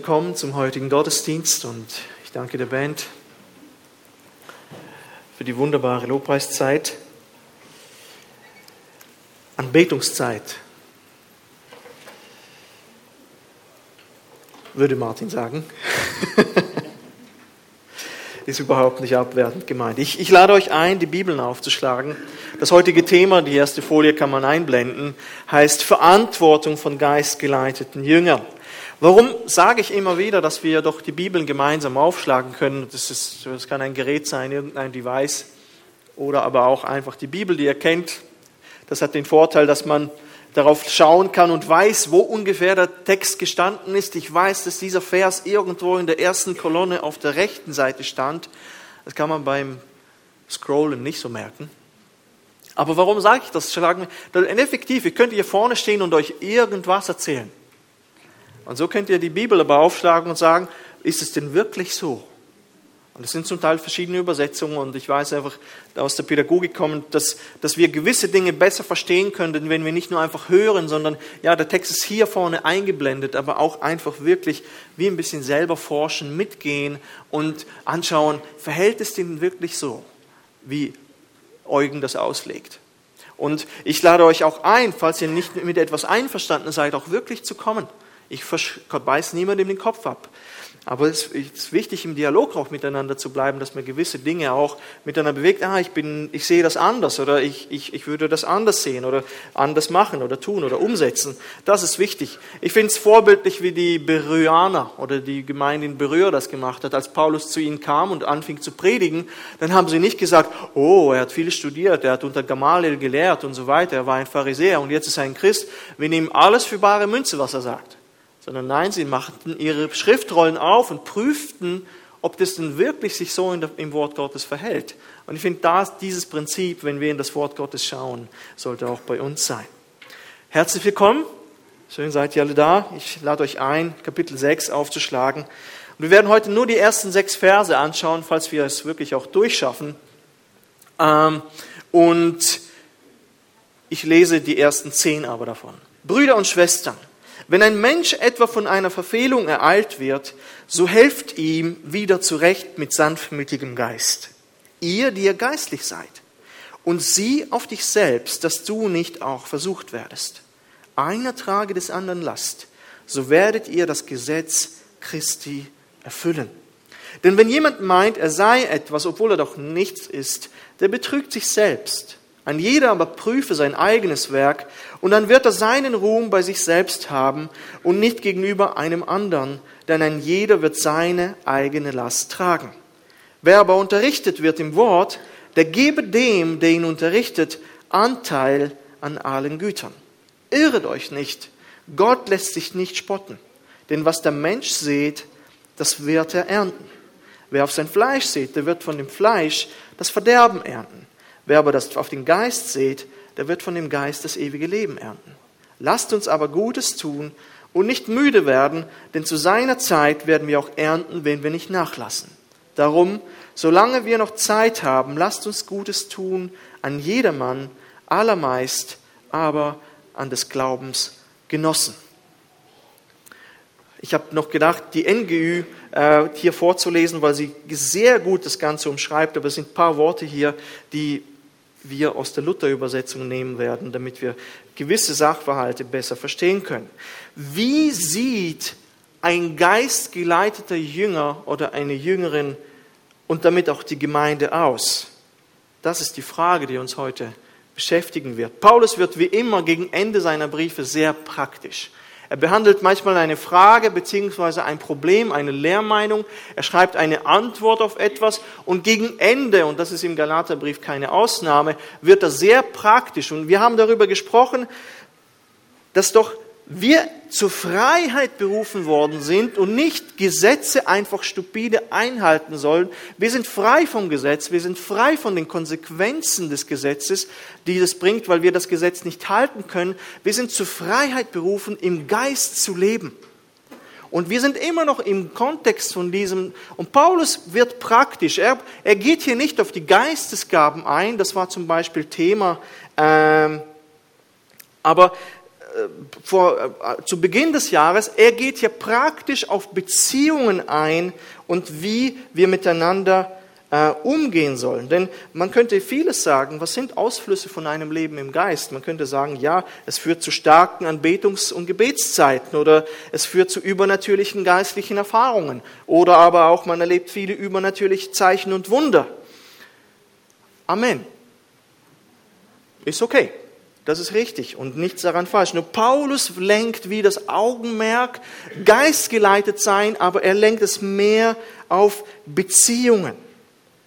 Willkommen zum heutigen Gottesdienst und ich danke der Band für die wunderbare Lobpreiszeit. Anbetungszeit, würde Martin sagen. Ist überhaupt nicht abwertend gemeint. Ich, ich lade euch ein, die Bibeln aufzuschlagen. Das heutige Thema, die erste Folie kann man einblenden, heißt Verantwortung von geistgeleiteten Jüngern. Warum sage ich immer wieder, dass wir doch die Bibeln gemeinsam aufschlagen können? Das, ist, das kann ein Gerät sein, irgendein Device oder aber auch einfach die Bibel, die ihr kennt. Das hat den Vorteil, dass man darauf schauen kann und weiß, wo ungefähr der Text gestanden ist. Ich weiß, dass dieser Vers irgendwo in der ersten Kolonne auf der rechten Seite stand. Das kann man beim Scrollen nicht so merken. Aber warum sage ich das? Schlagen, effektiv, ich könnte hier vorne stehen und euch irgendwas erzählen. Und so könnt ihr die Bibel aber aufschlagen und sagen, ist es denn wirklich so? Und es sind zum Teil verschiedene Übersetzungen und ich weiß einfach aus der Pädagogik kommend, dass, dass wir gewisse Dinge besser verstehen könnten, wenn wir nicht nur einfach hören, sondern ja, der Text ist hier vorne eingeblendet, aber auch einfach wirklich wie ein bisschen selber forschen, mitgehen und anschauen, verhält es denn wirklich so, wie Eugen das auslegt? Und ich lade euch auch ein, falls ihr nicht mit etwas einverstanden seid, auch wirklich zu kommen. Ich beiß niemandem den Kopf ab. Aber es ist wichtig, im Dialog auch miteinander zu bleiben, dass man gewisse Dinge auch miteinander bewegt. Ah, ich, bin, ich sehe das anders oder ich, ich, ich würde das anders sehen oder anders machen oder tun oder umsetzen. Das ist wichtig. Ich finde es vorbildlich, wie die Beröaner oder die Gemeinde in Beröa das gemacht hat. Als Paulus zu ihnen kam und anfing zu predigen, dann haben sie nicht gesagt, oh, er hat viel studiert, er hat unter Gamaliel gelehrt und so weiter, er war ein Pharisäer und jetzt ist er ein Christ. Wir nehmen alles für bare Münze, was er sagt sondern nein, sie machten ihre Schriftrollen auf und prüften, ob das denn wirklich sich so im Wort Gottes verhält. Und ich finde, dieses Prinzip, wenn wir in das Wort Gottes schauen, sollte auch bei uns sein. Herzlich willkommen. Schön seid ihr alle da. Ich lade euch ein, Kapitel 6 aufzuschlagen. Und wir werden heute nur die ersten sechs Verse anschauen, falls wir es wirklich auch durchschaffen. Ähm, und ich lese die ersten zehn aber davon. Brüder und Schwestern, wenn ein Mensch etwa von einer Verfehlung ereilt wird, so helft ihm wieder zurecht mit sanftmütigem Geist. Ihr, die ihr geistlich seid. Und sieh auf dich selbst, dass du nicht auch versucht werdest. Einer trage des anderen Last, so werdet ihr das Gesetz Christi erfüllen. Denn wenn jemand meint, er sei etwas, obwohl er doch nichts ist, der betrügt sich selbst. Ein jeder aber prüfe sein eigenes Werk, und dann wird er seinen Ruhm bei sich selbst haben und nicht gegenüber einem anderen, denn ein jeder wird seine eigene Last tragen. Wer aber unterrichtet wird im Wort, der gebe dem, der ihn unterrichtet, Anteil an allen Gütern. Irret euch nicht, Gott lässt sich nicht spotten, denn was der Mensch sät, das wird er ernten. Wer auf sein Fleisch sät, der wird von dem Fleisch das Verderben ernten. Wer aber das auf den Geist seht, der wird von dem Geist das ewige Leben ernten. Lasst uns aber Gutes tun und nicht müde werden, denn zu seiner Zeit werden wir auch ernten, wenn wir nicht nachlassen. Darum, solange wir noch Zeit haben, lasst uns Gutes tun an jedermann, allermeist aber an des Glaubens Genossen. Ich habe noch gedacht, die NGÜ äh, hier vorzulesen, weil sie sehr gut das Ganze umschreibt, aber es sind ein paar Worte hier, die wir aus der Luther-Übersetzung nehmen werden, damit wir gewisse Sachverhalte besser verstehen können. Wie sieht ein geistgeleiteter Jünger oder eine Jüngerin und damit auch die Gemeinde aus? Das ist die Frage, die uns heute beschäftigen wird. Paulus wird wie immer gegen Ende seiner Briefe sehr praktisch. Er behandelt manchmal eine Frage beziehungsweise ein Problem, eine Lehrmeinung. Er schreibt eine Antwort auf etwas und gegen Ende, und das ist im Galaterbrief keine Ausnahme, wird er sehr praktisch. Und wir haben darüber gesprochen, dass doch wir zur Freiheit berufen worden sind und nicht Gesetze einfach stupide einhalten sollen. Wir sind frei vom Gesetz, wir sind frei von den Konsequenzen des Gesetzes, die das bringt, weil wir das Gesetz nicht halten können. Wir sind zur Freiheit berufen, im Geist zu leben. Und wir sind immer noch im Kontext von diesem, und Paulus wird praktisch, er, er geht hier nicht auf die Geistesgaben ein, das war zum Beispiel Thema, ähm, aber vor, äh, zu Beginn des Jahres, er geht hier praktisch auf Beziehungen ein und wie wir miteinander äh, umgehen sollen. Denn man könnte vieles sagen, was sind Ausflüsse von einem Leben im Geist? Man könnte sagen, ja, es führt zu starken Anbetungs- und Gebetszeiten oder es führt zu übernatürlichen geistlichen Erfahrungen oder aber auch man erlebt viele übernatürliche Zeichen und Wunder. Amen. Ist okay. Das ist richtig und nichts daran falsch. Nur Paulus lenkt wie das Augenmerk, geistgeleitet sein, aber er lenkt es mehr auf Beziehungen.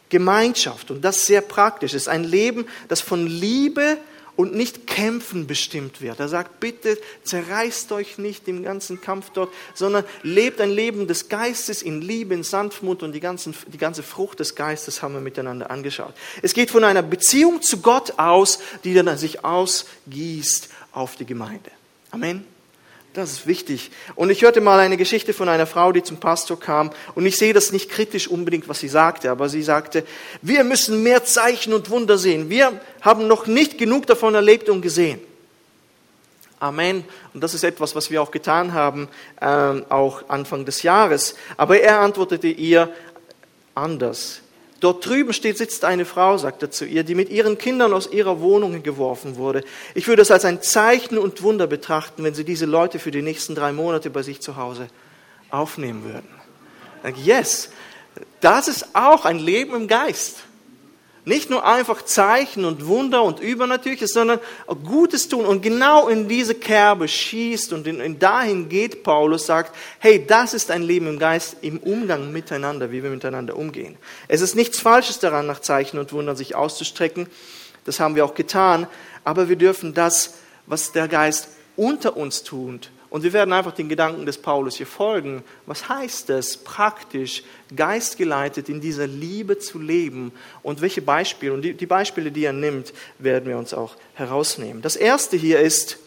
Gemeinschaft. Und das sehr praktisch. Es ist ein Leben, das von Liebe und nicht Kämpfen bestimmt wird. Er sagt, bitte zerreißt euch nicht im ganzen Kampf dort, sondern lebt ein Leben des Geistes in Liebe, in Sanftmut und die, ganzen, die ganze Frucht des Geistes haben wir miteinander angeschaut. Es geht von einer Beziehung zu Gott aus, die dann sich ausgießt auf die Gemeinde. Amen. Das ist wichtig. Und ich hörte mal eine Geschichte von einer Frau, die zum Pastor kam. Und ich sehe das nicht kritisch unbedingt, was sie sagte, aber sie sagte, wir müssen mehr Zeichen und Wunder sehen. Wir haben noch nicht genug davon erlebt und gesehen. Amen. Und das ist etwas, was wir auch getan haben, äh, auch Anfang des Jahres. Aber er antwortete ihr anders. Dort drüben steht, sitzt eine Frau, sagt er zu ihr, die mit ihren Kindern aus ihrer Wohnung geworfen wurde. Ich würde es als ein Zeichen und Wunder betrachten, wenn sie diese Leute für die nächsten drei Monate bei sich zu Hause aufnehmen würden. Yes, das ist auch ein Leben im Geist. Nicht nur einfach Zeichen und Wunder und Übernatürliches, sondern Gutes tun. Und genau in diese Kerbe schießt und in, in dahin geht Paulus, sagt, hey, das ist ein Leben im Geist, im Umgang miteinander, wie wir miteinander umgehen. Es ist nichts Falsches daran, nach Zeichen und Wundern sich auszustrecken. Das haben wir auch getan. Aber wir dürfen das, was der Geist unter uns tut, und wir werden einfach den Gedanken des Paulus hier folgen. Was heißt es praktisch, geistgeleitet in dieser Liebe zu leben? Und welche Beispiele, und die, die Beispiele, die er nimmt, werden wir uns auch herausnehmen. Das erste hier ist,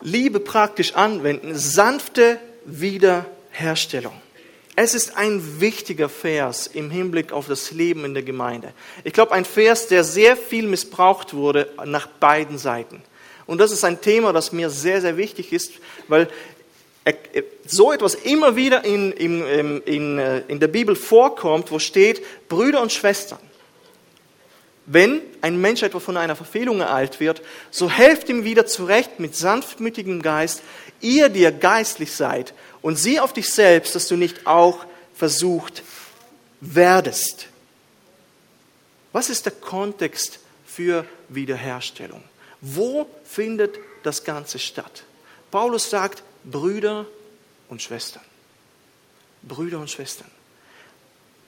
Liebe praktisch anwenden, sanfte Wiederherstellung. Es ist ein wichtiger Vers im Hinblick auf das Leben in der Gemeinde. Ich glaube, ein Vers, der sehr viel missbraucht wurde nach beiden Seiten. Und das ist ein Thema, das mir sehr, sehr wichtig ist, weil so etwas immer wieder in, in, in, äh, in der Bibel vorkommt, wo steht, Brüder und Schwestern. Wenn ein Mensch etwa von einer Verfehlung ereilt wird, so helft ihm wieder zurecht mit sanftmütigem Geist, ihr, die ihr geistlich seid, und sieh auf dich selbst, dass du nicht auch versucht werdest. Was ist der Kontext für Wiederherstellung? Wo findet das Ganze statt? Paulus sagt Brüder und Schwestern. Brüder und Schwestern.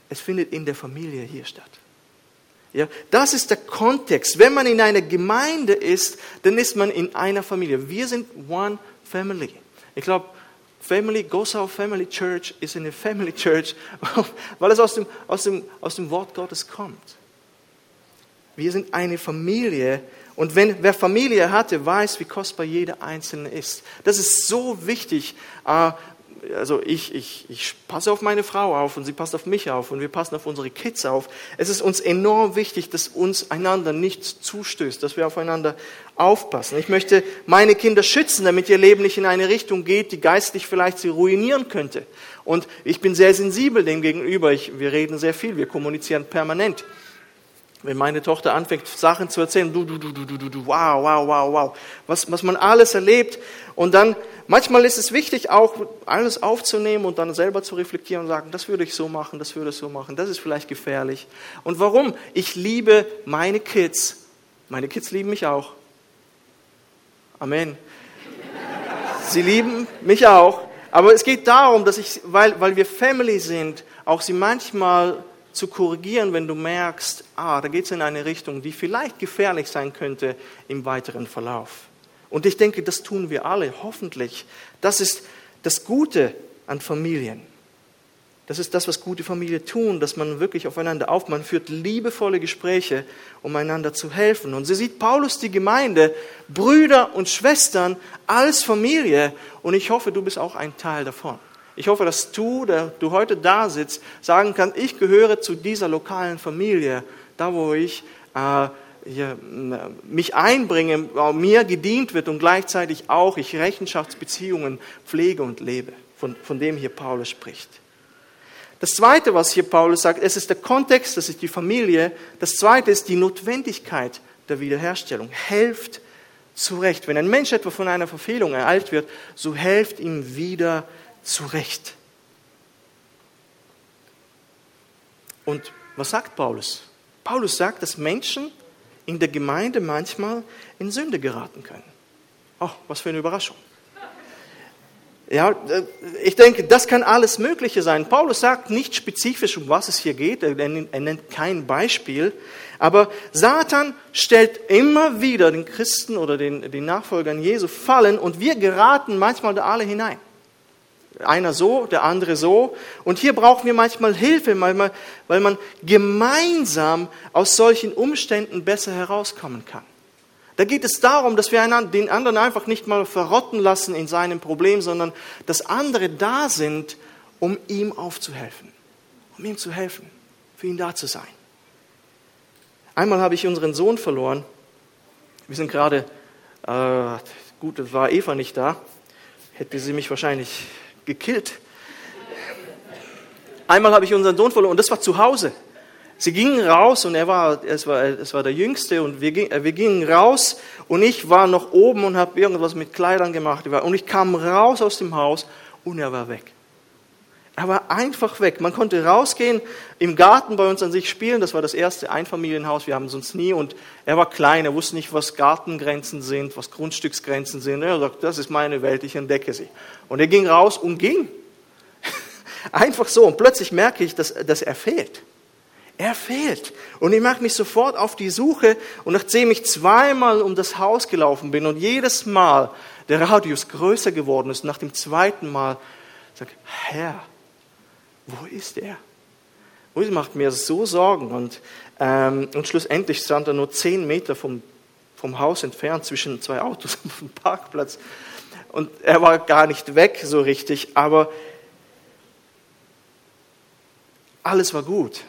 Es findet in der Familie hier statt. Ja, das ist der Kontext. Wenn man in einer Gemeinde ist, dann ist man in einer Familie. Wir sind one family. Ich glaube, Family, Gosau Family Church ist eine Family Church, weil es aus dem, aus, dem, aus dem Wort Gottes kommt. Wir sind eine Familie und wenn, wer Familie hatte, weiß, wie kostbar jeder Einzelne ist. Das ist so wichtig. Äh, also ich, ich, ich passe auf meine Frau auf und sie passt auf mich auf und wir passen auf unsere Kids auf. Es ist uns enorm wichtig, dass uns einander nicht zustößt, dass wir aufeinander aufpassen. Ich möchte meine Kinder schützen, damit ihr Leben nicht in eine Richtung geht, die geistlich vielleicht sie ruinieren könnte. Und ich bin sehr sensibel dem gegenüber. Ich, wir reden sehr viel, wir kommunizieren permanent. Wenn meine Tochter anfängt, Sachen zu erzählen, du, du, du, du, du, du, wow, wow, wow, wow, was, was man alles erlebt. Und dann, manchmal ist es wichtig, auch alles aufzunehmen und dann selber zu reflektieren und sagen, das würde ich so machen, das würde ich so machen, das ist vielleicht gefährlich. Und warum? Ich liebe meine Kids. Meine Kids lieben mich auch. Amen. Sie lieben mich auch. Aber es geht darum, dass ich, weil, weil wir Family sind, auch sie manchmal zu korrigieren, wenn du merkst, ah, da geht es in eine Richtung, die vielleicht gefährlich sein könnte im weiteren Verlauf. Und ich denke, das tun wir alle, hoffentlich. Das ist das Gute an Familien. Das ist das, was gute Familien tun, dass man wirklich aufeinander auf, man führt liebevolle Gespräche, um einander zu helfen. Und so sieht Paulus die Gemeinde, Brüder und Schwestern als Familie. Und ich hoffe, du bist auch ein Teil davon. Ich hoffe, dass du, der du heute da sitzt, sagen kannst, ich gehöre zu dieser lokalen Familie, da wo ich äh, hier, mich einbringe, mir gedient wird und gleichzeitig auch ich Rechenschaftsbeziehungen pflege und lebe, von, von dem hier Paulus spricht. Das Zweite, was hier Paulus sagt, es ist der Kontext, das ist die Familie. Das Zweite ist die Notwendigkeit der Wiederherstellung. Helft zurecht. Wenn ein Mensch etwa von einer Verfehlung ereilt wird, so helft ihm wieder zurecht. Und was sagt Paulus? Paulus sagt, dass Menschen in der Gemeinde manchmal in Sünde geraten können. Oh, was für eine Überraschung. Ja, äh, ich denke, das kann alles Mögliche sein. Paulus sagt nicht spezifisch, um was es hier geht. Er nennt kein Beispiel. Aber Satan stellt immer wieder den Christen oder den, den Nachfolgern Jesu Fallen und wir geraten manchmal da alle hinein. Einer so, der andere so. Und hier brauchen wir manchmal Hilfe, weil man, weil man gemeinsam aus solchen Umständen besser herauskommen kann. Da geht es darum, dass wir den anderen einfach nicht mal verrotten lassen in seinem Problem, sondern dass andere da sind, um ihm aufzuhelfen, um ihm zu helfen, für ihn da zu sein. Einmal habe ich unseren Sohn verloren. Wir sind gerade, äh, gut, war Eva nicht da, hätte sie mich wahrscheinlich gekillt. Einmal habe ich unseren Sohn verloren und das war zu Hause. Sie gingen raus und er war, es war, es war der Jüngste und wir, wir gingen raus und ich war noch oben und habe irgendwas mit Kleidern gemacht. Und ich kam raus aus dem Haus und er war weg. Er war einfach weg. Man konnte rausgehen, im Garten bei uns an sich spielen. Das war das erste Einfamilienhaus. Wir haben sonst nie. Und er war klein. Er wusste nicht, was Gartengrenzen sind, was Grundstücksgrenzen sind. Er sagt, das ist meine Welt. Ich entdecke sie. Und er ging raus und ging. Einfach so. Und plötzlich merke ich, dass, dass er fehlt. Er fehlt. Und ich mache mich sofort auf die Suche. Und nachdem ich zweimal um das Haus gelaufen bin und jedes Mal der Radius größer geworden ist, nach dem zweiten Mal sage Herr, wo ist er? Und macht mir so Sorgen. Und, ähm, und schlussendlich stand er nur zehn Meter vom, vom Haus entfernt, zwischen zwei Autos auf dem Parkplatz. Und er war gar nicht weg so richtig, aber alles war gut.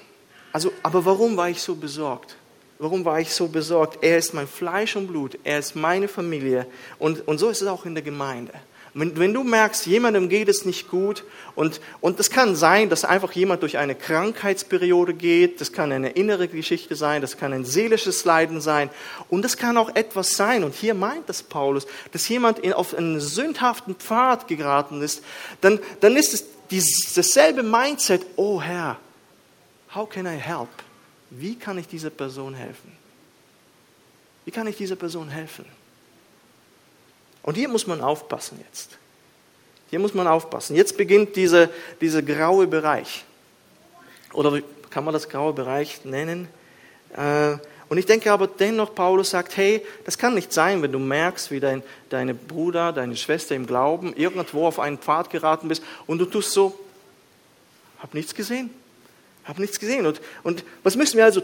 Also, aber warum war ich so besorgt? Warum war ich so besorgt? Er ist mein Fleisch und Blut, er ist meine Familie. Und, und so ist es auch in der Gemeinde. Wenn, wenn du merkst, jemandem geht es nicht gut und, und es kann sein, dass einfach jemand durch eine Krankheitsperiode geht, das kann eine innere Geschichte sein, das kann ein seelisches Leiden sein und das kann auch etwas sein, und hier meint das Paulus, dass jemand in, auf einen sündhaften Pfad geraten ist, dann, dann ist es dieses, dasselbe Mindset, oh Herr, how can I help? Wie kann ich dieser Person helfen? Wie kann ich dieser Person helfen? Und hier muss man aufpassen jetzt. Hier muss man aufpassen. Jetzt beginnt dieser diese graue Bereich. Oder kann man das graue Bereich nennen? Äh, und ich denke aber dennoch, Paulus sagt, hey, das kann nicht sein, wenn du merkst, wie dein deine Bruder, deine Schwester im Glauben irgendwo auf einen Pfad geraten bist und du tust so, hab nichts gesehen, hab nichts gesehen. Und, und was müssen wir also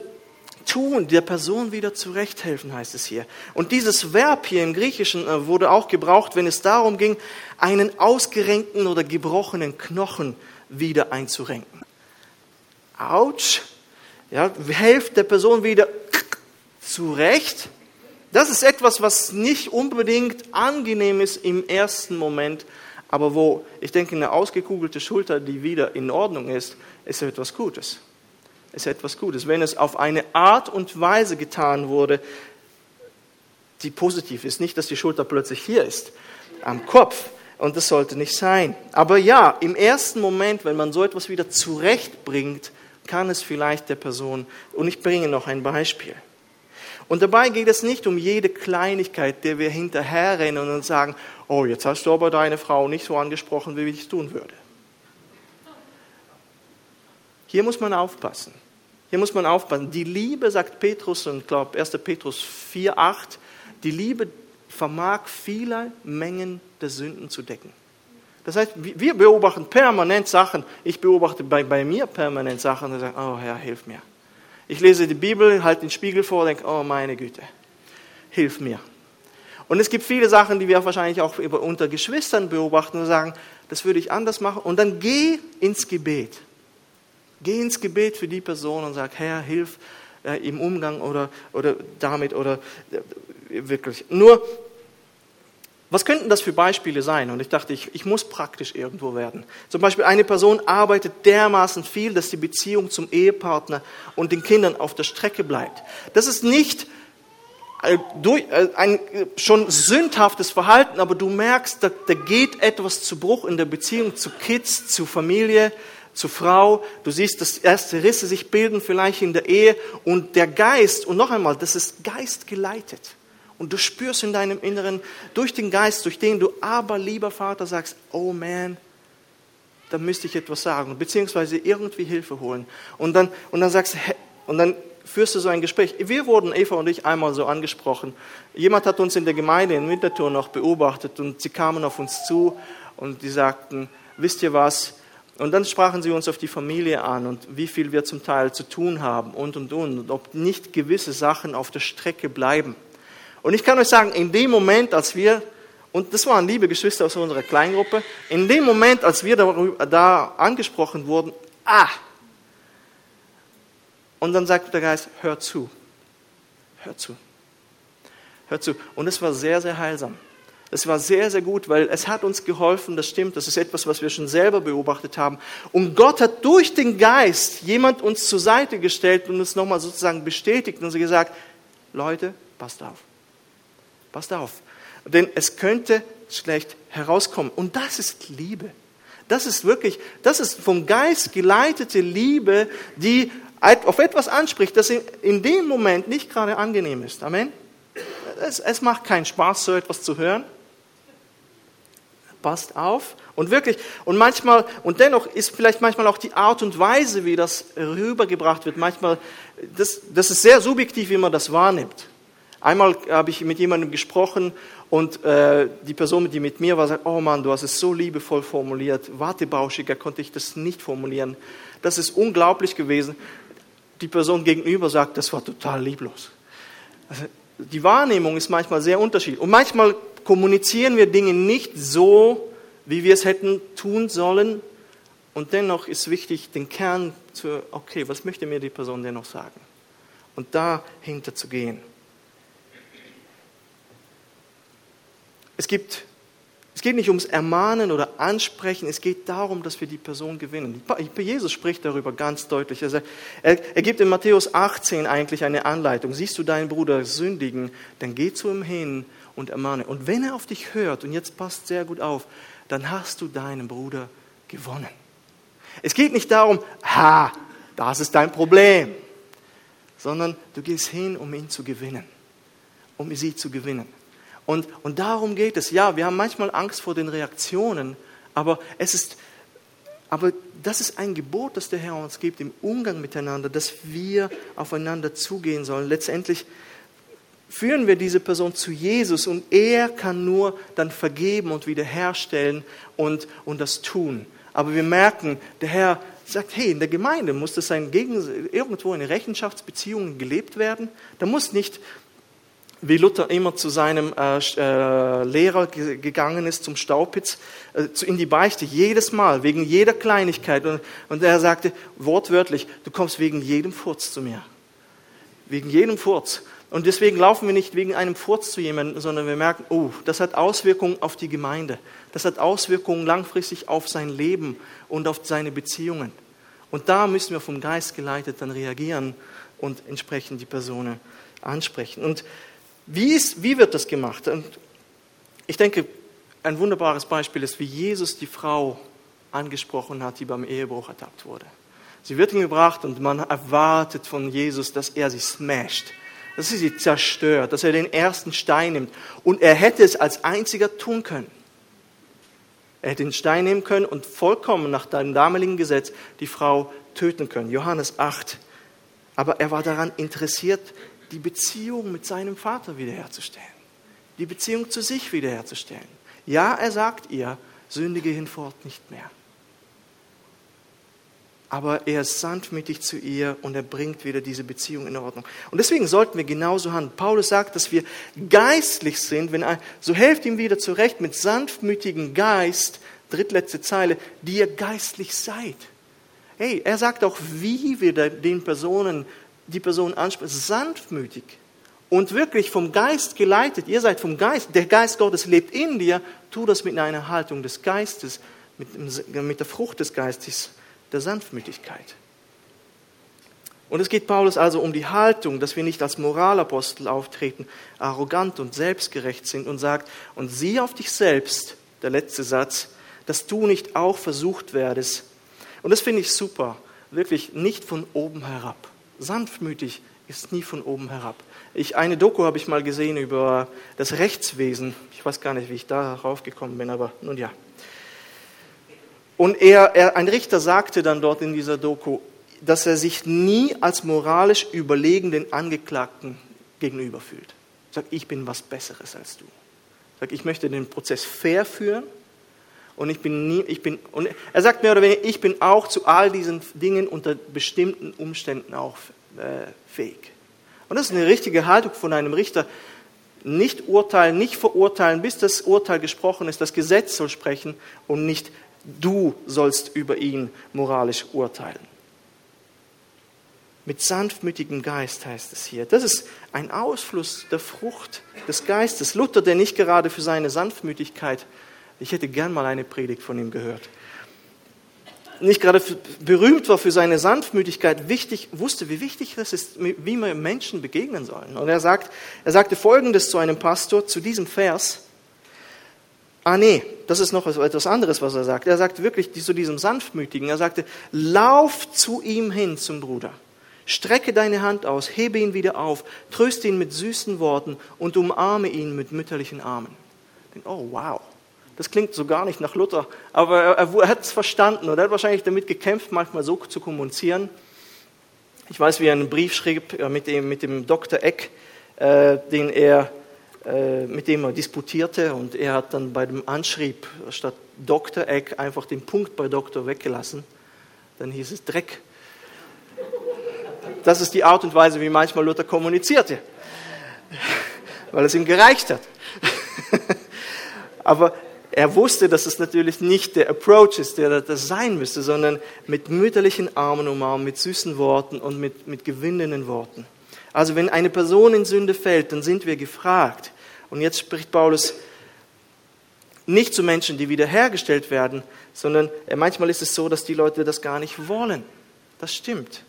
tun, der Person wieder zurechthelfen, heißt es hier. Und dieses Verb hier im Griechischen äh, wurde auch gebraucht, wenn es darum ging, einen ausgerenkten oder gebrochenen Knochen wieder einzurenken. Autsch. Ja, helft der Person wieder zurecht. Das ist etwas, was nicht unbedingt angenehm ist im ersten Moment, aber wo ich denke, eine ausgekugelte Schulter, die wieder in Ordnung ist, ist etwas Gutes ist etwas Gutes. Wenn es auf eine Art und Weise getan wurde, die positiv ist, nicht, dass die Schulter plötzlich hier ist, am Kopf. Und das sollte nicht sein. Aber ja, im ersten Moment, wenn man so etwas wieder zurechtbringt, kann es vielleicht der Person, und ich bringe noch ein Beispiel. Und dabei geht es nicht um jede Kleinigkeit, der wir hinterherrennen und sagen, oh, jetzt hast du aber deine Frau nicht so angesprochen, wie ich es tun würde. Hier muss man aufpassen. Hier muss man aufpassen. Die Liebe, sagt Petrus, und ich glaube 1. Petrus 4,8, die Liebe vermag viele Mengen der Sünden zu decken. Das heißt, wir beobachten permanent Sachen. Ich beobachte bei, bei mir permanent Sachen und sage, oh Herr, hilf mir. Ich lese die Bibel, halte den Spiegel vor und denke, oh meine Güte, hilf mir. Und es gibt viele Sachen, die wir wahrscheinlich auch unter Geschwistern beobachten und sagen, das würde ich anders machen. Und dann geh ins Gebet. Geh ins Gebet für die Person und sag, Herr, hilf, äh, im Umgang oder, oder damit oder äh, wirklich. Nur, was könnten das für Beispiele sein? Und ich dachte, ich, ich muss praktisch irgendwo werden. Zum Beispiel eine Person arbeitet dermaßen viel, dass die Beziehung zum Ehepartner und den Kindern auf der Strecke bleibt. Das ist nicht äh, äh, ein schon sündhaftes Verhalten, aber du merkst, da, da geht etwas zu Bruch in der Beziehung zu Kids, zu Familie, zu Frau. Du siehst, dass erste Risse sich bilden vielleicht in der Ehe und der Geist, und noch einmal, das ist Geist geleitet. Und du spürst in deinem Inneren durch den Geist, durch den du aber, lieber Vater, sagst, oh man, da müsste ich etwas sagen, beziehungsweise irgendwie Hilfe holen. Und dann, und dann sagst und dann führst du so ein Gespräch. Wir wurden, Eva und ich, einmal so angesprochen. Jemand hat uns in der Gemeinde in Winterthur noch beobachtet und sie kamen auf uns zu und die sagten, wisst ihr was? Und dann sprachen sie uns auf die Familie an und wie viel wir zum Teil zu tun haben und und und und ob nicht gewisse Sachen auf der Strecke bleiben. Und ich kann euch sagen, in dem Moment, als wir, und das waren liebe Geschwister aus unserer Kleingruppe, in dem Moment, als wir darüber, da angesprochen wurden, ah, und dann sagt der Geist, hör zu, hör zu, hör zu. Und es war sehr, sehr heilsam. Es war sehr, sehr gut, weil es hat uns geholfen, das stimmt, das ist etwas, was wir schon selber beobachtet haben. Und Gott hat durch den Geist jemand uns zur Seite gestellt und uns nochmal sozusagen bestätigt und gesagt, Leute, passt auf. Passt auf. Denn es könnte schlecht herauskommen. Und das ist Liebe. Das ist wirklich, das ist vom Geist geleitete Liebe, die auf etwas anspricht, das in dem Moment nicht gerade angenehm ist. Amen. Es, es macht keinen Spaß, so etwas zu hören. Passt auf. Und wirklich, und manchmal, und dennoch ist vielleicht manchmal auch die Art und Weise, wie das rübergebracht wird, manchmal, das, das ist sehr subjektiv, wie man das wahrnimmt. Einmal habe ich mit jemandem gesprochen und äh, die Person, die mit mir war, sagt, oh Mann, du hast es so liebevoll formuliert, wartebauschiger konnte ich das nicht formulieren. Das ist unglaublich gewesen. Die Person gegenüber sagt, das war total lieblos. Also, die Wahrnehmung ist manchmal sehr unterschiedlich. Und manchmal kommunizieren wir Dinge nicht so, wie wir es hätten tun sollen. Und dennoch ist wichtig, den Kern zu, okay, was möchte mir die Person dennoch sagen? Und dahinter zu gehen. Es, gibt, es geht nicht ums Ermahnen oder Ansprechen, es geht darum, dass wir die Person gewinnen. Jesus spricht darüber ganz deutlich. Er, er gibt in Matthäus 18 eigentlich eine Anleitung. Siehst du deinen Bruder sündigen, dann geh zu ihm hin und ermahne. Und wenn er auf dich hört, und jetzt passt sehr gut auf, dann hast du deinen Bruder gewonnen. Es geht nicht darum, ha, das ist dein Problem, sondern du gehst hin, um ihn zu gewinnen, um sie zu gewinnen. Und, und darum geht es. Ja, wir haben manchmal Angst vor den Reaktionen, aber es ist, aber das ist ein Gebot, das der Herr uns gibt im Umgang miteinander, dass wir aufeinander zugehen sollen. Letztendlich führen wir diese Person zu Jesus und er kann nur dann vergeben und wiederherstellen und, und das tun. Aber wir merken, der Herr sagt, hey, in der Gemeinde muss das ein Gegen, irgendwo eine Rechenschaftsbeziehung gelebt werden. Da muss nicht wie Luther immer zu seinem äh, äh, Lehrer gegangen ist, zum Staupitz, äh, in die Beichte, jedes Mal, wegen jeder Kleinigkeit. Und, und er sagte wortwörtlich, du kommst wegen jedem Furz zu mir. Wegen jedem Furz. Und deswegen laufen wir nicht wegen einem Furz zu jemandem, sondern wir merken, oh, das hat Auswirkungen auf die Gemeinde. Das hat Auswirkungen langfristig auf sein Leben und auf seine Beziehungen. Und da müssen wir vom Geist geleitet dann reagieren und entsprechend die Personen ansprechen. Und wie, ist, wie wird das gemacht? Und ich denke, ein wunderbares Beispiel ist, wie Jesus die Frau angesprochen hat, die beim Ehebruch ertappt wurde. Sie wird ihm gebracht und man erwartet von Jesus, dass er sie smasht, dass er sie zerstört, dass er den ersten Stein nimmt. Und er hätte es als einziger tun können. Er hätte den Stein nehmen können und vollkommen nach dem damaligen Gesetz die Frau töten können. Johannes 8. Aber er war daran interessiert, die Beziehung mit seinem Vater wiederherzustellen, die Beziehung zu sich wiederherzustellen. Ja, er sagt ihr, sündige hinfort nicht mehr. Aber er ist sanftmütig zu ihr und er bringt wieder diese Beziehung in Ordnung. Und deswegen sollten wir genauso handeln. Paulus sagt, dass wir geistlich sind, wenn er, so helft ihm wieder zurecht mit sanftmütigem Geist, drittletzte Zeile, die ihr geistlich seid. Hey, er sagt auch, wie wir den Personen die Person anspricht, sanftmütig und wirklich vom Geist geleitet. Ihr seid vom Geist, der Geist Gottes lebt in dir. Tu das mit einer Haltung des Geistes, mit, mit der Frucht des Geistes, der Sanftmütigkeit. Und es geht Paulus also um die Haltung, dass wir nicht als Moralapostel auftreten, arrogant und selbstgerecht sind und sagt, und sieh auf dich selbst, der letzte Satz, dass du nicht auch versucht werdest. Und das finde ich super, wirklich nicht von oben herab. Sanftmütig ist nie von oben herab. Ich, eine Doku habe ich mal gesehen über das Rechtswesen. Ich weiß gar nicht, wie ich darauf gekommen bin, aber nun ja. Und er, er, ein Richter sagte dann dort in dieser Doku, dass er sich nie als moralisch überlegen den Angeklagten gegenüber fühlt. Sagt, ich bin was Besseres als du. Er sagt, ich möchte den Prozess fair führen und ich bin nie, ich bin, und er sagt mehr oder weniger, ich bin auch zu all diesen Dingen unter bestimmten Umständen auch äh, fähig. Und das ist eine richtige Haltung von einem Richter. Nicht urteilen, nicht verurteilen, bis das Urteil gesprochen ist. Das Gesetz soll sprechen und nicht du sollst über ihn moralisch urteilen. Mit sanftmütigem Geist heißt es hier. Das ist ein Ausfluss der Frucht des Geistes. Luther, der nicht gerade für seine Sanftmütigkeit, ich hätte gern mal eine Predigt von ihm gehört, nicht gerade berühmt war für seine Sanftmütigkeit, wichtig, wusste, wie wichtig es ist, wie wir Menschen begegnen sollen. Und er, sagt, er sagte Folgendes zu einem Pastor, zu diesem Vers. Ah nee, das ist noch etwas anderes, was er sagt. Er sagt wirklich zu diesem Sanftmütigen, er sagte, lauf zu ihm hin, zum Bruder. Strecke deine Hand aus, hebe ihn wieder auf, tröste ihn mit süßen Worten und umarme ihn mit mütterlichen Armen. Oh, wow. Das klingt so gar nicht nach Luther, aber er, er hat es verstanden und er hat wahrscheinlich damit gekämpft, manchmal so zu kommunizieren. Ich weiß, wie er einen Brief schrieb äh, mit dem, mit dem Dr. Eck, äh, den er, mit dem er disputierte und er hat dann bei dem Anschrieb statt Dr. Eck einfach den Punkt bei Doktor weggelassen. Dann hieß es Dreck das ist die Art und Weise, wie manchmal Luther kommunizierte, weil es ihm gereicht hat. Aber er wusste, dass es natürlich nicht der Approach ist, der das sein müsste, sondern mit mütterlichen Armen umarmen, mit süßen Worten und mit, mit gewinnenden Worten. Also wenn eine Person in Sünde fällt, dann sind wir gefragt. Und jetzt spricht Paulus nicht zu Menschen, die wiederhergestellt werden, sondern manchmal ist es so, dass die Leute das gar nicht wollen. Das stimmt.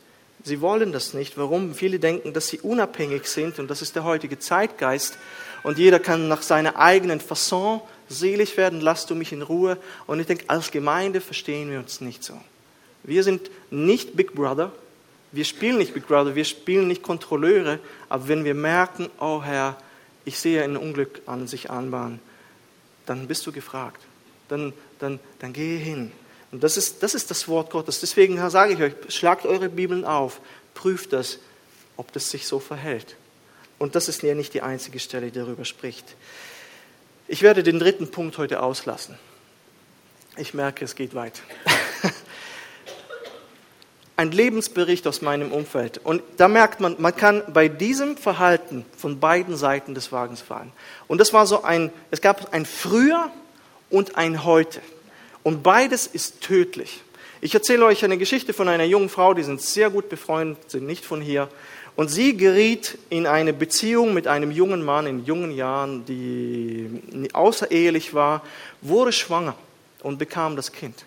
Sie wollen das nicht. Warum? Viele denken, dass sie unabhängig sind und das ist der heutige Zeitgeist. Und jeder kann nach seiner eigenen Fasson selig werden, lass du mich in Ruhe. Und ich denke, als Gemeinde verstehen wir uns nicht so. Wir sind nicht Big Brother. Wir spielen nicht Big Brother, wir spielen nicht Kontrolleure. Aber wenn wir merken, oh Herr, ich sehe ein Unglück an sich anbahnen, dann bist du gefragt. Dann, dann, dann gehe hin und das ist, das ist das Wort Gottes. Deswegen sage ich euch, schlagt eure Bibeln auf, prüft das, ob das sich so verhält. Und das ist ja nicht die einzige Stelle, die darüber spricht. Ich werde den dritten Punkt heute auslassen. Ich merke, es geht weit. Ein Lebensbericht aus meinem Umfeld. Und da merkt man, man kann bei diesem Verhalten von beiden Seiten des Wagens fahren. Und das war so ein, es gab ein Früher und ein Heute. Und beides ist tödlich. Ich erzähle euch eine Geschichte von einer jungen Frau, die sind sehr gut befreundet, sind nicht von hier. Und sie geriet in eine Beziehung mit einem jungen Mann in jungen Jahren, die außerehelich war, wurde schwanger und bekam das Kind.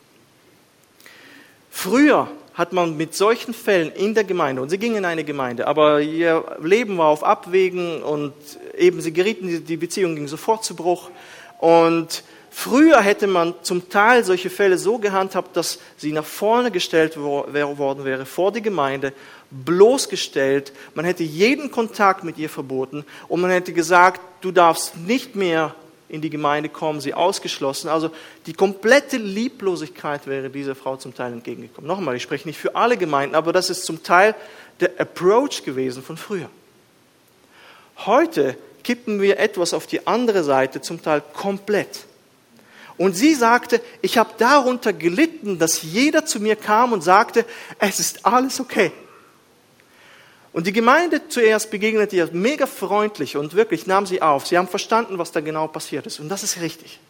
Früher hat man mit solchen Fällen in der Gemeinde, und sie ging in eine Gemeinde, aber ihr Leben war auf Abwägen und eben sie gerieten, die Beziehung ging sofort zu Bruch. Und Früher hätte man zum Teil solche Fälle so gehandhabt, dass sie nach vorne gestellt worden wäre, vor die Gemeinde, bloßgestellt. Man hätte jeden Kontakt mit ihr verboten und man hätte gesagt, du darfst nicht mehr in die Gemeinde kommen, sie ausgeschlossen. Also die komplette Lieblosigkeit wäre dieser Frau zum Teil entgegengekommen. Nochmal, ich spreche nicht für alle Gemeinden, aber das ist zum Teil der Approach gewesen von früher. Heute kippen wir etwas auf die andere Seite, zum Teil komplett. Und sie sagte, ich habe darunter gelitten, dass jeder zu mir kam und sagte, es ist alles okay. Und die Gemeinde zuerst begegnete ihr mega freundlich und wirklich nahm sie auf. Sie haben verstanden, was da genau passiert ist. Und das ist richtig.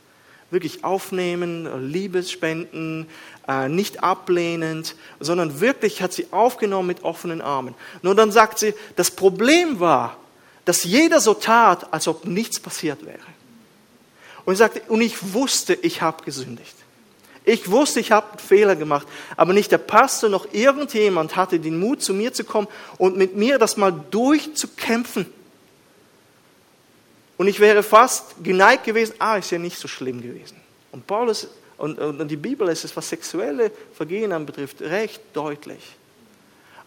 wirklich aufnehmen, Liebe spenden, äh, nicht ablehnend, sondern wirklich hat sie aufgenommen mit offenen Armen. Nur dann sagt sie, das Problem war, dass jeder so tat, als ob nichts passiert wäre. Und sie sagte, und ich wusste, ich habe gesündigt. Ich wusste, ich habe einen Fehler gemacht, aber nicht der Pastor noch irgendjemand hatte den Mut, zu mir zu kommen und mit mir das mal durchzukämpfen. Und ich wäre fast geneigt gewesen, ah, ist ja nicht so schlimm gewesen. Und Paulus und, und die Bibel ist es, was sexuelle Vergehen anbetrifft, recht deutlich.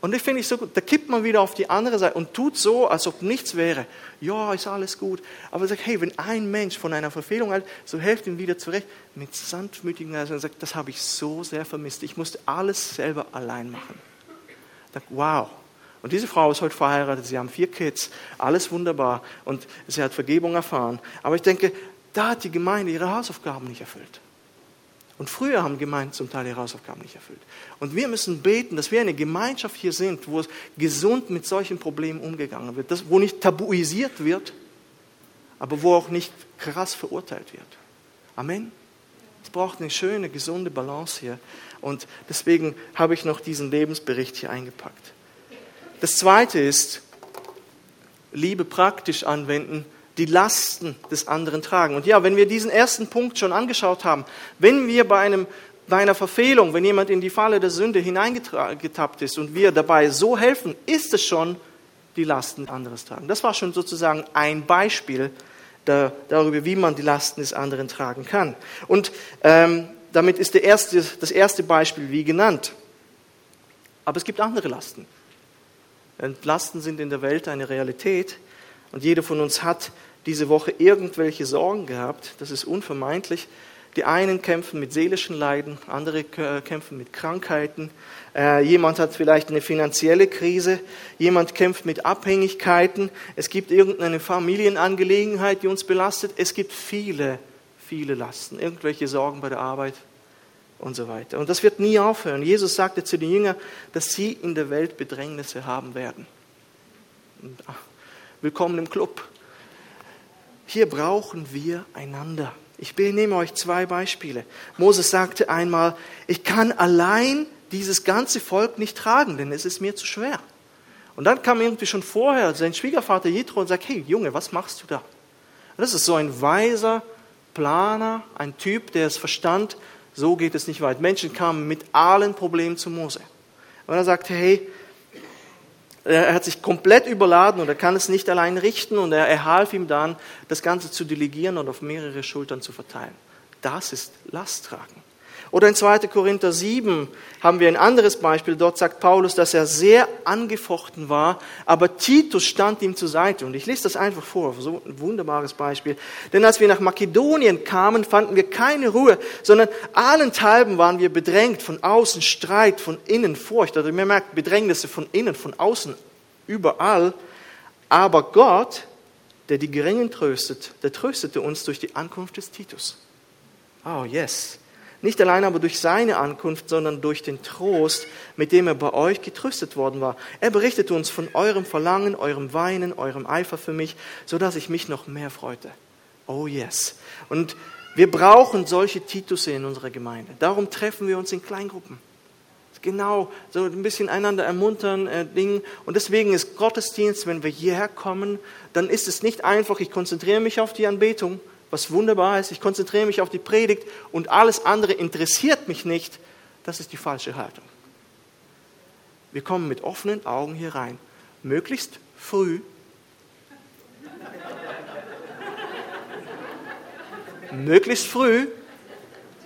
Und das finde ich so gut. Da kippt man wieder auf die andere Seite und tut so, als ob nichts wäre. Ja, ist alles gut. Aber sagt, hey, wenn ein Mensch von einer Verfehlung hat, so helft ihm wieder zurecht. Mit sanftmütigen Geist und sagt, das habe ich so sehr vermisst. Ich musste alles selber allein machen. Sagt, wow. Und diese Frau ist heute verheiratet. Sie haben vier Kids. Alles wunderbar. Und sie hat Vergebung erfahren. Aber ich denke, da hat die Gemeinde ihre Hausaufgaben nicht erfüllt. Und früher haben Gemeinden zum Teil ihre Hausaufgaben nicht erfüllt. Und wir müssen beten, dass wir eine Gemeinschaft hier sind, wo es gesund mit solchen Problemen umgegangen wird, das, wo nicht tabuisiert wird, aber wo auch nicht krass verurteilt wird. Amen. Es braucht eine schöne, gesunde Balance hier. Und deswegen habe ich noch diesen Lebensbericht hier eingepackt. Das zweite ist, Liebe praktisch anwenden die Lasten des anderen tragen. Und ja, wenn wir diesen ersten Punkt schon angeschaut haben, wenn wir bei, einem, bei einer Verfehlung, wenn jemand in die Falle der Sünde hineingetappt ist und wir dabei so helfen, ist es schon die Lasten anderes tragen. Das war schon sozusagen ein Beispiel da, darüber, wie man die Lasten des anderen tragen kann. Und ähm, damit ist erste, das erste Beispiel wie genannt. Aber es gibt andere Lasten. Lasten sind in der Welt eine Realität und jeder von uns hat diese Woche irgendwelche Sorgen gehabt. Das ist unvermeidlich. Die einen kämpfen mit seelischen Leiden, andere kämpfen mit Krankheiten. Äh, jemand hat vielleicht eine finanzielle Krise, jemand kämpft mit Abhängigkeiten. Es gibt irgendeine Familienangelegenheit, die uns belastet. Es gibt viele, viele Lasten, irgendwelche Sorgen bei der Arbeit und so weiter. Und das wird nie aufhören. Jesus sagte zu den Jüngern, dass sie in der Welt Bedrängnisse haben werden. Ach, willkommen im Club. Hier brauchen wir einander. Ich nehme euch zwei Beispiele. Moses sagte einmal, ich kann allein dieses ganze Volk nicht tragen, denn es ist mir zu schwer. Und dann kam irgendwie schon vorher sein Schwiegervater Jethro und sagt, hey Junge, was machst du da? Und das ist so ein weiser Planer, ein Typ, der es verstand, so geht es nicht weit. Menschen kamen mit allen Problemen zu Mose. Und er sagte, hey, er hat sich komplett überladen und er kann es nicht allein richten und er, er half ihm dann, das Ganze zu delegieren und auf mehrere Schultern zu verteilen. Das ist Lasttragen. Oder in 2. Korinther 7 haben wir ein anderes Beispiel. Dort sagt Paulus, dass er sehr angefochten war, aber Titus stand ihm zur Seite. Und ich lese das einfach vor, so ein wunderbares Beispiel. Denn als wir nach Makedonien kamen, fanden wir keine Ruhe, sondern allenthalben waren wir bedrängt, von außen Streit, von innen Furcht. Also man merkt Bedrängnisse von innen, von außen, überall. Aber Gott, der die Geringen tröstet, der tröstete uns durch die Ankunft des Titus. Oh, yes. Nicht allein aber durch seine Ankunft, sondern durch den Trost, mit dem er bei euch getröstet worden war. Er berichtete uns von eurem Verlangen, eurem Weinen, eurem Eifer für mich, so dass ich mich noch mehr freute. Oh yes. Und wir brauchen solche Titusse in unserer Gemeinde. Darum treffen wir uns in Kleingruppen. Genau, so ein bisschen einander ermuntern, äh, Dinge. Und deswegen ist Gottesdienst, wenn wir hierher kommen, dann ist es nicht einfach, ich konzentriere mich auf die Anbetung, was wunderbar ist. Ich konzentriere mich auf die Predigt und alles andere interessiert mich nicht. Das ist die falsche Haltung. Wir kommen mit offenen Augen hier rein. Möglichst früh. Möglichst früh.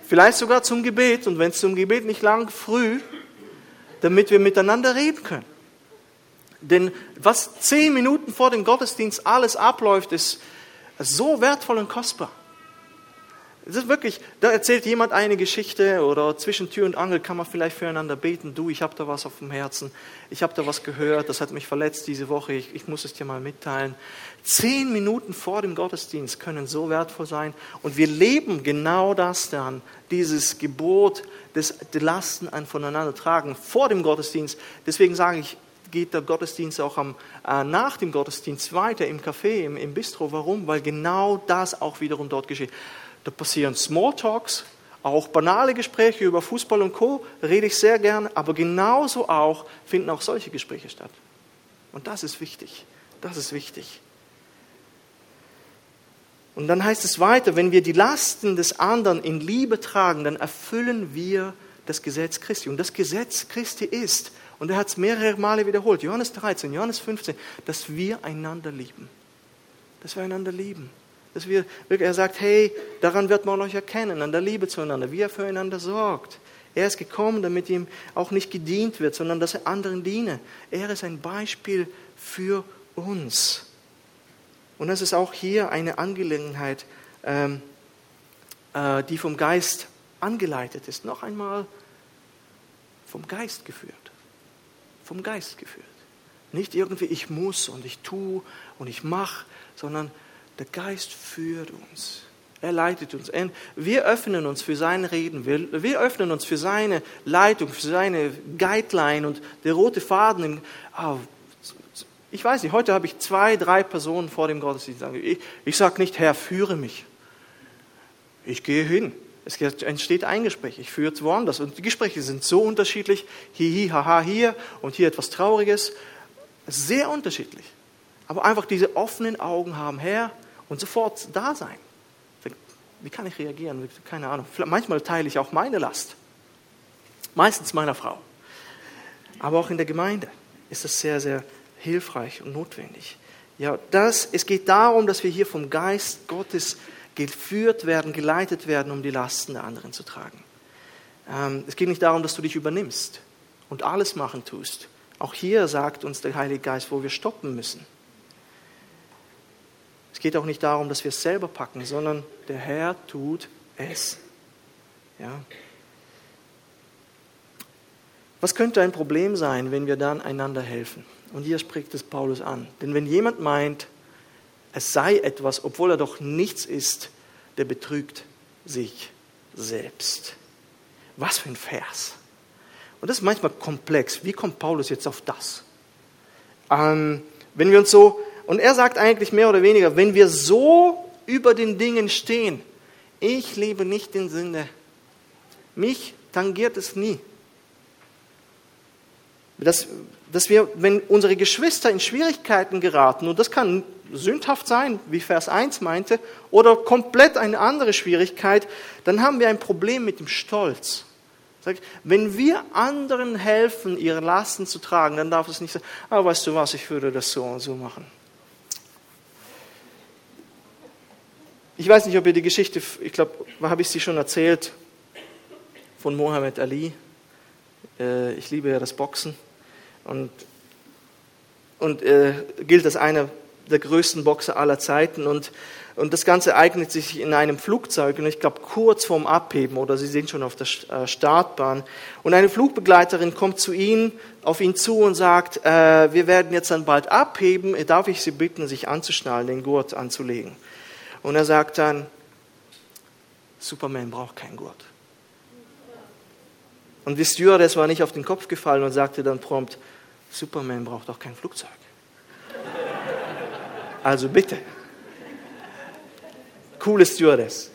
Vielleicht sogar zum Gebet. Und wenn es zum Gebet nicht lang, früh. Damit wir miteinander reden können. Denn was zehn Minuten vor dem Gottesdienst alles abläuft, ist so wertvoll und kostbar. Es ist wirklich, da erzählt jemand eine Geschichte oder zwischen Tür und Angel kann man vielleicht füreinander beten. Du, ich habe da was auf dem Herzen. Ich habe da was gehört, das hat mich verletzt diese Woche. Ich, ich muss es dir mal mitteilen. Zehn Minuten vor dem Gottesdienst können so wertvoll sein. Und wir leben genau das dann, dieses Gebot des Lasten voneinander tragen vor dem Gottesdienst. Deswegen sage ich, geht der Gottesdienst auch am, äh, nach dem Gottesdienst weiter im Café, im, im Bistro. Warum? Weil genau das auch wiederum dort geschieht. Da passieren Smalltalks, auch banale Gespräche über Fußball und Co. rede ich sehr gern, aber genauso auch finden auch solche Gespräche statt. Und das ist wichtig. Das ist wichtig. Und dann heißt es weiter, wenn wir die Lasten des anderen in Liebe tragen, dann erfüllen wir das Gesetz Christi. Und das Gesetz Christi ist, und er hat es mehrere Male wiederholt, Johannes 13, Johannes 15, dass wir einander lieben. Dass wir einander lieben. Dass wir, er sagt, hey, daran wird man euch erkennen, an der Liebe zueinander, wie er füreinander sorgt. Er ist gekommen, damit ihm auch nicht gedient wird, sondern dass er anderen diene. Er ist ein Beispiel für uns. Und das ist auch hier eine Angelegenheit, ähm, äh, die vom Geist angeleitet ist. Noch einmal vom Geist geführt. Vom Geist geführt. Nicht irgendwie ich muss und ich tue und ich mache, sondern der Geist führt uns. Er leitet uns. Wir öffnen uns für sein Reden. Wir, wir öffnen uns für seine Leitung, für seine Guideline und der rote Faden. oh, ich weiß nicht, heute habe ich zwei, drei Personen vor dem Gottesdienst. Ich, ich sage nicht, Herr, führe mich. Ich gehe hin. Es entsteht ein Gespräch. Ich führe es woanders. Und die Gespräche sind so unterschiedlich. Hihi, haha, hier und hier etwas Trauriges. Sehr unterschiedlich. Aber einfach diese offenen Augen haben, Herr, und sofort da sein. Wie kann ich reagieren? Keine Ahnung. Manchmal teile ich auch meine Last. Meistens meiner Frau. Aber auch in der Gemeinde ist das sehr, sehr hilfreich und notwendig. Ja, das, es geht darum, dass wir hier vom Geist Gottes geführt werden, geleitet werden, um die Lasten der anderen zu tragen. Ähm, es geht nicht darum, dass du dich übernimmst und alles machen tust. Auch hier sagt uns der Heilige Geist, wo wir stoppen müssen. Es geht auch nicht darum, dass wir es selber packen, sondern der Herr tut es. Ja. Was könnte ein Problem sein, wenn wir dann einander helfen? Und hier spricht es Paulus an. Denn wenn jemand meint, es sei etwas, obwohl er doch nichts ist, der betrügt sich selbst. Was für ein Vers. Und das ist manchmal komplex. Wie kommt Paulus jetzt auf das? Ähm, wenn wir uns so und er sagt eigentlich mehr oder weniger, wenn wir so über den Dingen stehen, ich lebe nicht in Sünde, mich tangiert es nie. Dass, dass wir, wenn unsere Geschwister in Schwierigkeiten geraten, und das kann sündhaft sein, wie Vers 1 meinte, oder komplett eine andere Schwierigkeit, dann haben wir ein Problem mit dem Stolz. Wenn wir anderen helfen, ihre Lasten zu tragen, dann darf es nicht sein, ah, weißt du was, ich würde das so und so machen. Ich weiß nicht, ob ihr die Geschichte, ich glaube, habe ich sie schon erzählt, von Mohammed Ali. Äh, ich liebe ja das Boxen und, und äh, gilt als einer der größten Boxer aller Zeiten. Und, und das Ganze eignet sich in einem Flugzeug, und ich glaube kurz vorm Abheben oder sie sind schon auf der äh, Startbahn. Und eine Flugbegleiterin kommt zu ihm, auf ihn zu und sagt, äh, wir werden jetzt dann bald abheben, darf ich Sie bitten, sich anzuschnallen, den Gurt anzulegen. Und er sagt dann, Superman braucht keinen Gurt. Und die Stewardess war nicht auf den Kopf gefallen und sagte dann prompt, Superman braucht auch kein Flugzeug. Also bitte. Coole Stewardess.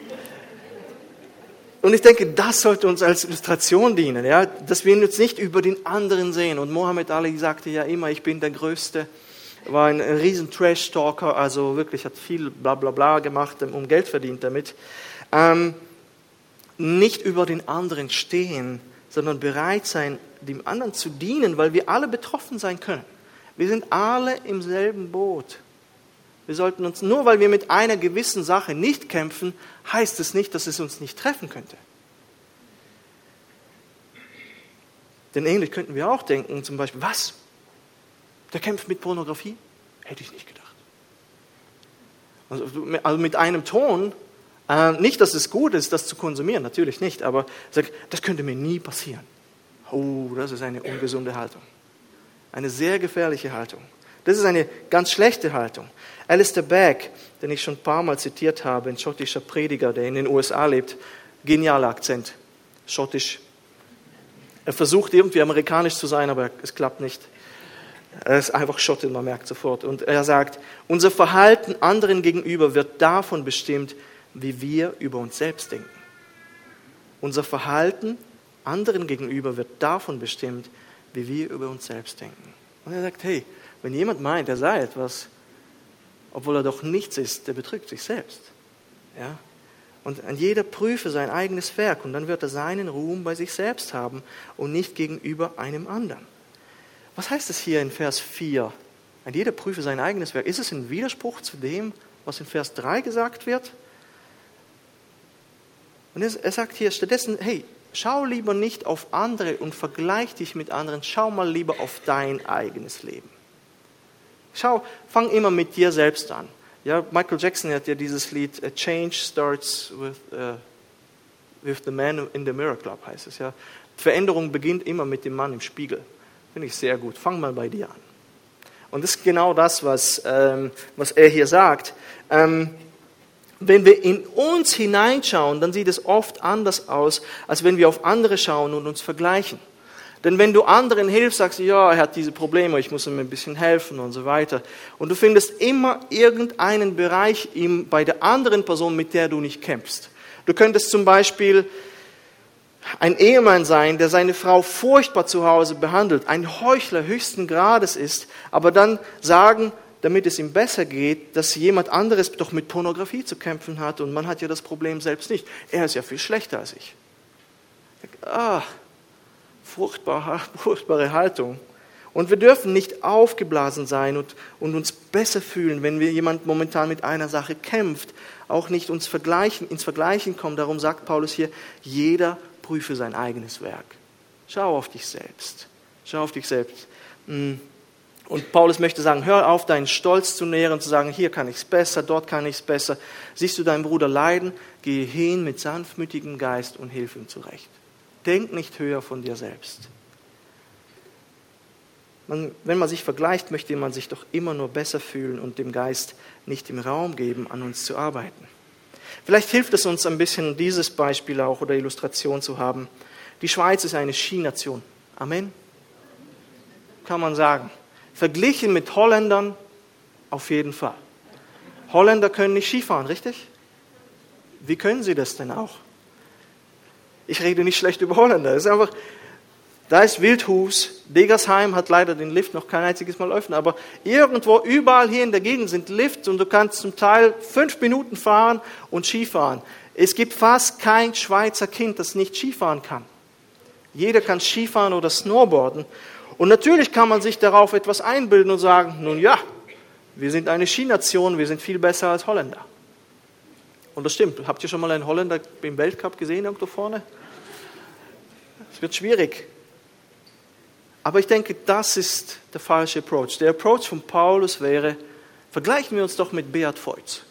Und ich denke, das sollte uns als Illustration dienen, ja? dass wir uns nicht über den anderen sehen. Und Mohammed Ali sagte ja immer, ich bin der Größte war ein riesen Trash-Talker, also wirklich hat viel bla bla bla gemacht, um Geld verdient damit. Ähm, nicht über den anderen stehen, sondern bereit sein, dem anderen zu dienen, weil wir alle betroffen sein können. Wir sind alle im selben Boot. Wir sollten uns, nur weil wir mit einer gewissen Sache nicht kämpfen, heißt es nicht, dass es uns nicht treffen könnte. Denn ähnlich könnten wir auch denken, zum Beispiel, was? Der kämpft mit Pornografie? Hätte ich nicht gedacht. Also, also mit einem Ton, äh, nicht, dass es gut ist, das zu konsumieren, natürlich nicht, aber sag, das könnte mir nie passieren. Oh, das ist eine ungesunde Haltung. Eine sehr gefährliche Haltung. Das ist eine ganz schlechte Haltung. Alistair Begg, den ich schon ein paar Mal zitiert habe, ein schottischer Prediger, der in den USA lebt, genialer Akzent, schottisch. Er versucht irgendwie amerikanisch zu sein, aber es klappt nicht. Er ist einfach Schotte, man merkt sofort. Und er sagt, unser Verhalten anderen gegenüber wird davon bestimmt, wie wir über uns selbst denken. Unser Verhalten anderen gegenüber wird davon bestimmt, wie wir über uns selbst denken. Und er sagt, hey, wenn jemand meint, er sei etwas, obwohl er doch nichts ist, der betrügt sich selbst. Ja? Und an jeder prüfe sein eigenes Werk und dann wird er seinen Ruhm bei sich selbst haben und nicht gegenüber einem anderen. Was heißt es hier in Vers 4? An jeder prüfe sein eigenes Werk. Ist es ein Widerspruch zu dem, was in Vers 3 gesagt wird? Und er sagt hier stattdessen, hey, schau lieber nicht auf andere und vergleich dich mit anderen, schau mal lieber auf dein eigenes Leben. Schau, fang immer mit dir selbst an. Ja, Michael Jackson hat ja dieses Lied A Change Starts with, uh, with the Man in the Mirror Club, heißt es ja. Veränderung beginnt immer mit dem Mann im Spiegel. Finde ich sehr gut. Fang mal bei dir an. Und das ist genau das, was, ähm, was er hier sagt. Ähm, wenn wir in uns hineinschauen, dann sieht es oft anders aus, als wenn wir auf andere schauen und uns vergleichen. Denn wenn du anderen hilfst, sagst du, ja, er hat diese Probleme, ich muss ihm ein bisschen helfen und so weiter. Und du findest immer irgendeinen Bereich bei der anderen Person, mit der du nicht kämpfst. Du könntest zum Beispiel ein Ehemann sein, der seine Frau furchtbar zu Hause behandelt, ein Heuchler höchsten Grades ist, aber dann sagen, damit es ihm besser geht, dass jemand anderes doch mit Pornografie zu kämpfen hat und man hat ja das Problem selbst nicht. Er ist ja viel schlechter als ich. Ah, furchtbare, furchtbare Haltung. Und wir dürfen nicht aufgeblasen sein und, und uns besser fühlen, wenn wir jemand momentan mit einer Sache kämpft, auch nicht uns vergleichen, ins Vergleichen kommen. Darum sagt Paulus hier, jeder prüfe sein eigenes Werk. Schau auf dich selbst. Schau auf dich selbst. Hm. Und Paulus möchte sagen, hör auf, deinen Stolz zu nähren, zu sagen, hier kann ich es besser, dort kann ich es besser. Siehst du deinen Bruder leiden, gehe hin mit sanftmütigem Geist und hilf ihm zurecht. Denk nicht höher von dir selbst. Man, wenn man sich vergleicht, möchte man sich doch immer nur besser fühlen und dem Geist nicht im Raum geben, an uns zu arbeiten. Vielleicht hilft es uns ein bisschen, dieses Beispiel auch oder Illustration zu haben. Die Schweiz ist eine Skination. Amen. Kann man sagen. Verglichen mit Holländern auf jeden Fall. Holländer können nicht Skifahren, richtig? Wie können sie das denn auch? Ich rede nicht schlecht über Holländer. Es ist einfach, da ist Wildhus. Degersheim hat leider den Lift noch kein einziges Mal öffnen, aber irgendwo, überall hier in der Gegend sind Lifts und du kannst zum Teil fünf Minuten fahren und Skifahren. Es gibt fast kein Schweizer Kind, das nicht Skifahren kann. Jeder kann Skifahren oder Snowboarden. Und natürlich kann man sich darauf etwas einbilden und sagen, nun ja, wir sind eine Skination, wir sind viel besser als Holländer. Und das stimmt. Habt ihr schon mal einen Holländer im Weltcup gesehen irgendwo vorne? Es wird schwierig. Aber ich denke, das ist der falsche Approach. Der Approach von Paulus wäre, vergleichen wir uns doch mit Beat Voigt.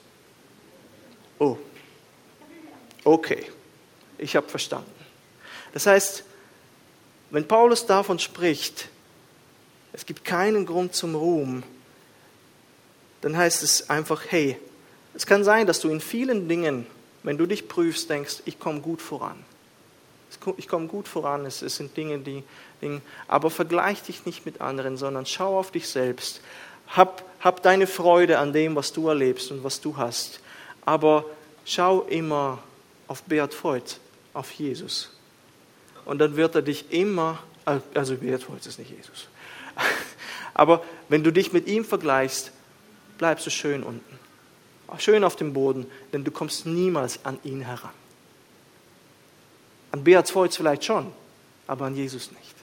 Oh, okay, ich habe verstanden. Das heißt, wenn Paulus davon spricht, es gibt keinen Grund zum Ruhm, dann heißt es einfach, hey, es kann sein, dass du in vielen Dingen, wenn du dich prüfst, denkst, ich komme gut voran. Ich komme gut voran, es, sind Dinge, die, aber vergleich dich nicht mit anderen, sondern schau auf dich selbst. Hab, hab deine Freude an dem, was du erlebst und was du hast. Aber schau immer auf Beat Voigt, auf Jesus. Und dann wird er dich immer, also Beat Voigt ist nicht Jesus, aber wenn du dich mit ihm vergleichst, bleibst du schön unten. Schön auf dem Boden, denn du kommst niemals an ihn heran. An Beat Voigt vielleicht schon, aber an Jesus nicht.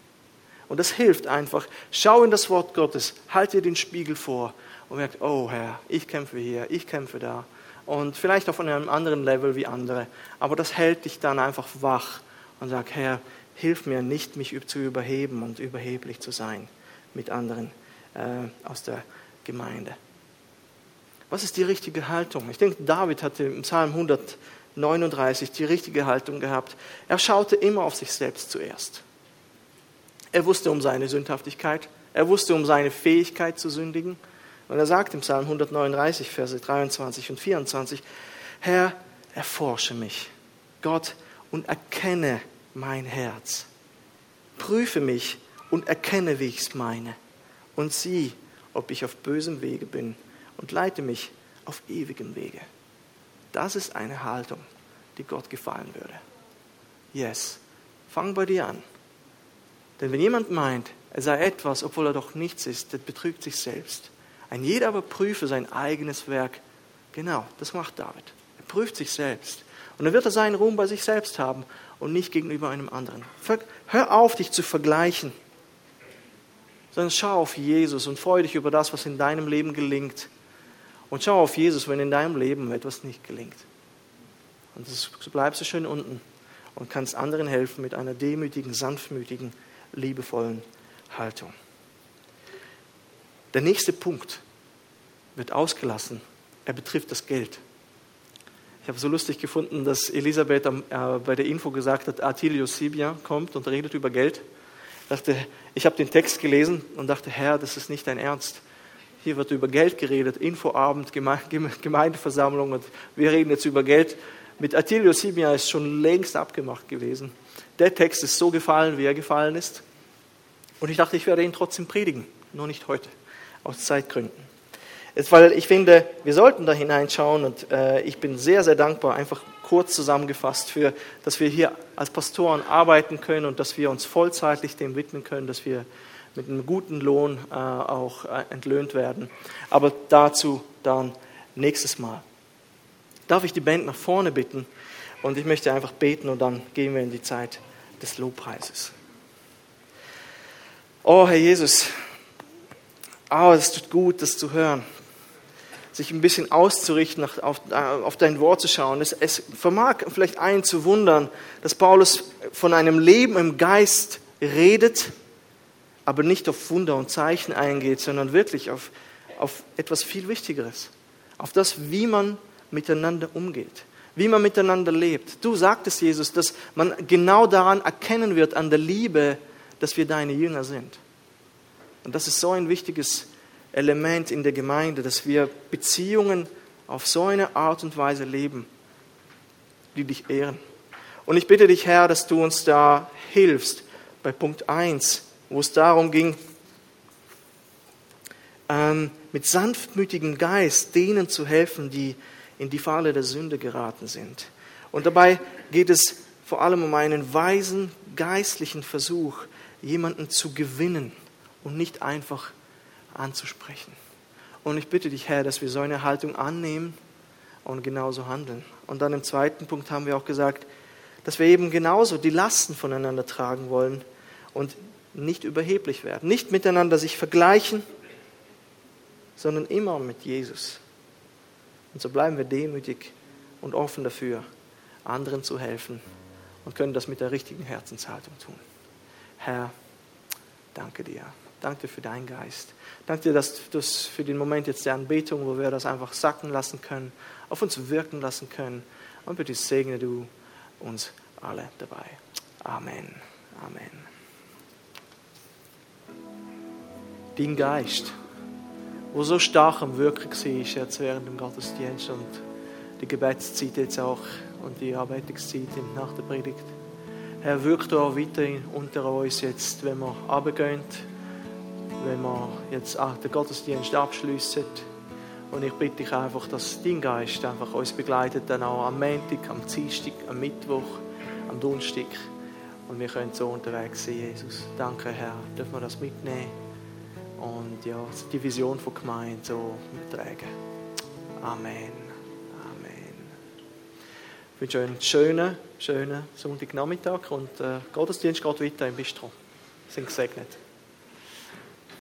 Und das hilft einfach. Schau in das Wort Gottes, halt dir den Spiegel vor und merk, oh Herr, ich kämpfe hier, ich kämpfe da. Und vielleicht auf einem anderen Level wie andere. Aber das hält dich dann einfach wach und sagt, Herr, hilf mir nicht, mich zu überheben und überheblich zu sein mit anderen äh, aus der Gemeinde. Was ist die richtige Haltung? Ich denke, David hatte im Psalm 139 die richtige Haltung gehabt. Er schaute immer auf sich selbst zuerst. Er wusste um seine Sündhaftigkeit. Er wusste um seine Fähigkeit zu sündigen. Und er sagt im Psalm 139, Verse 23 und 24, Herr, erforsche mich, Gott, und erkenne mein Herz. Prüfe mich und erkenne, wie ich es meine. Und sieh, ob ich auf bösem Wege bin und leite mich auf ewigem Wege. Das ist eine Haltung, die Gott gefallen würde. Yes, fang bei dir an. Denn wenn jemand meint, er sei etwas, obwohl er doch nichts ist, der betrügt sich selbst. Ein jeder aber prüfe sein eigenes Werk. Genau, das macht David. Er prüft sich selbst. Und dann wird er seinen Ruhm bei sich selbst haben und nicht gegenüber einem anderen. Hör auf, dich zu vergleichen, sondern schau auf Jesus und freue dich über das, was in deinem Leben gelingt. Und schau auf Jesus, wenn in deinem Leben etwas nicht gelingt. Und so bleibst du schön unten und kannst anderen helfen mit einer demütigen, sanftmütigen, liebevollen Haltung. Der nächste Punkt wird ausgelassen. Er betrifft das Geld. Ich habe so lustig gefunden, dass Elisabeth äh, bei der Info gesagt hat, Atilius Sibia kommt und redet über Geld. Ich dachte, ich habe den Text gelesen und dachte, Herr, das ist nicht dein Ernst. Hier wird über Geld geredet, Infoabend, Gemeindeversammlung und wir reden jetzt über Geld. Mit Atilius Sibia ist schon längst abgemacht gewesen. Der Text ist so gefallen, wie er gefallen ist. Und ich dachte, ich werde ihn trotzdem predigen, nur nicht heute, aus Zeitgründen. Jetzt, weil ich finde, wir sollten da hineinschauen und äh, ich bin sehr, sehr dankbar, einfach kurz zusammengefasst, für, dass wir hier als Pastoren arbeiten können und dass wir uns vollzeitlich dem widmen können, dass wir mit einem guten Lohn äh, auch äh, entlöhnt werden. Aber dazu dann nächstes Mal. Darf ich die Band nach vorne bitten und ich möchte einfach beten und dann gehen wir in die Zeit des Lobpreises. Oh, Herr Jesus, oh, es tut gut, das zu hören sich ein bisschen auszurichten, auf, auf dein Wort zu schauen. Es, es vermag vielleicht einen zu wundern, dass Paulus von einem Leben im Geist redet, aber nicht auf Wunder und Zeichen eingeht, sondern wirklich auf, auf etwas viel Wichtigeres, auf das, wie man miteinander umgeht, wie man miteinander lebt. Du sagtest, Jesus, dass man genau daran erkennen wird, an der Liebe, dass wir deine Jünger sind. Und das ist so ein wichtiges Element in der Gemeinde, dass wir Beziehungen auf so eine Art und Weise leben, die dich ehren. Und ich bitte dich, Herr, dass du uns da hilfst bei Punkt 1, wo es darum ging, ähm, mit sanftmütigem Geist denen zu helfen, die in die Falle der Sünde geraten sind. Und dabei geht es vor allem um einen weisen geistlichen Versuch, jemanden zu gewinnen und nicht einfach anzusprechen. Und ich bitte dich, Herr, dass wir so eine Haltung annehmen und genauso handeln. Und dann im zweiten Punkt haben wir auch gesagt, dass wir eben genauso die Lasten voneinander tragen wollen und nicht überheblich werden, nicht miteinander sich vergleichen, sondern immer mit Jesus. Und so bleiben wir demütig und offen dafür, anderen zu helfen und können das mit der richtigen Herzenshaltung tun. Herr, danke dir. Danke für deinen Geist. Danke dir, dass du für den Moment jetzt der Anbetung, wo wir das einfach sacken lassen können, auf uns wirken lassen können. Und bitte segne du uns alle dabei. Amen. Amen. Dein Geist, wo so stark am Wirken war, jetzt während dem Gottesdienst und die Gebetszeit jetzt auch und die Arbeitungszeit nach der Predigt. Herr, wirkt auch weiter unter uns jetzt, wenn wir runtergehen wenn wir jetzt auch den Gottesdienst abschließen. Und ich bitte dich einfach, dass dein Geist einfach uns begleitet, dann auch am Montag, am Dienstag, am Mittwoch, am Donnerstag. Und wir können so unterwegs sein, Jesus. Danke, Herr, dürfen wir das mitnehmen und ja, die Vision von Gemeinde so mittragen. Amen. Amen. Ich wünsche euch einen schönen, schönen Sonntagnachmittag und äh, Gottesdienst geht weiter im Bistro. Sind gesegnet.